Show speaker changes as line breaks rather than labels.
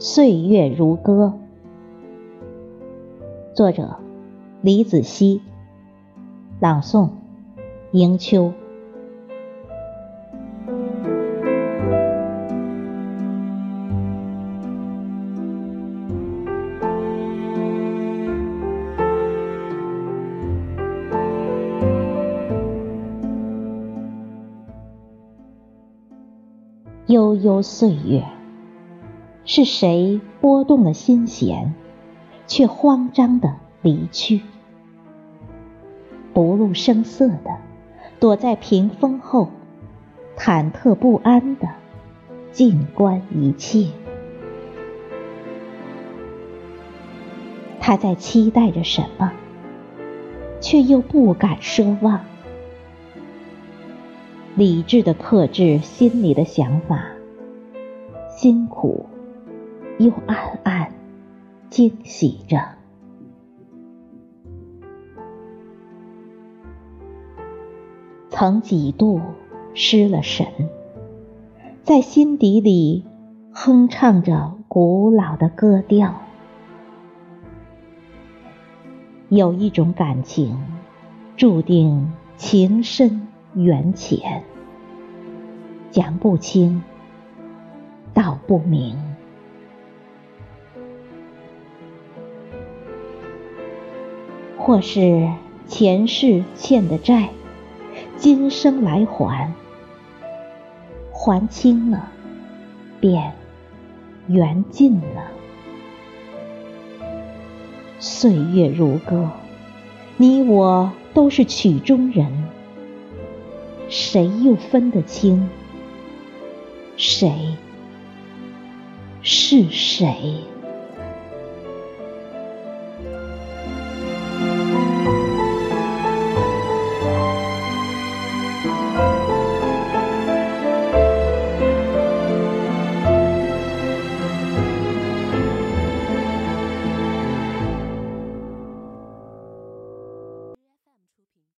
岁月如歌，作者李子熙，朗诵迎秋。悠悠岁月，是谁拨动了心弦，却慌张的离去？不露声色的躲在屏风后，忐忑不安的静观一切。他在期待着什么，却又不敢奢望。理智的克制心里的想法，辛苦又暗暗惊喜着。曾几度失了神，在心底里哼唱着古老的歌调。有一种感情，注定情深。缘浅，讲不清，道不明。或是前世欠的债，今生来还，还清了，便缘尽了。岁月如歌，你我都是曲中人。谁又分得清，谁是谁？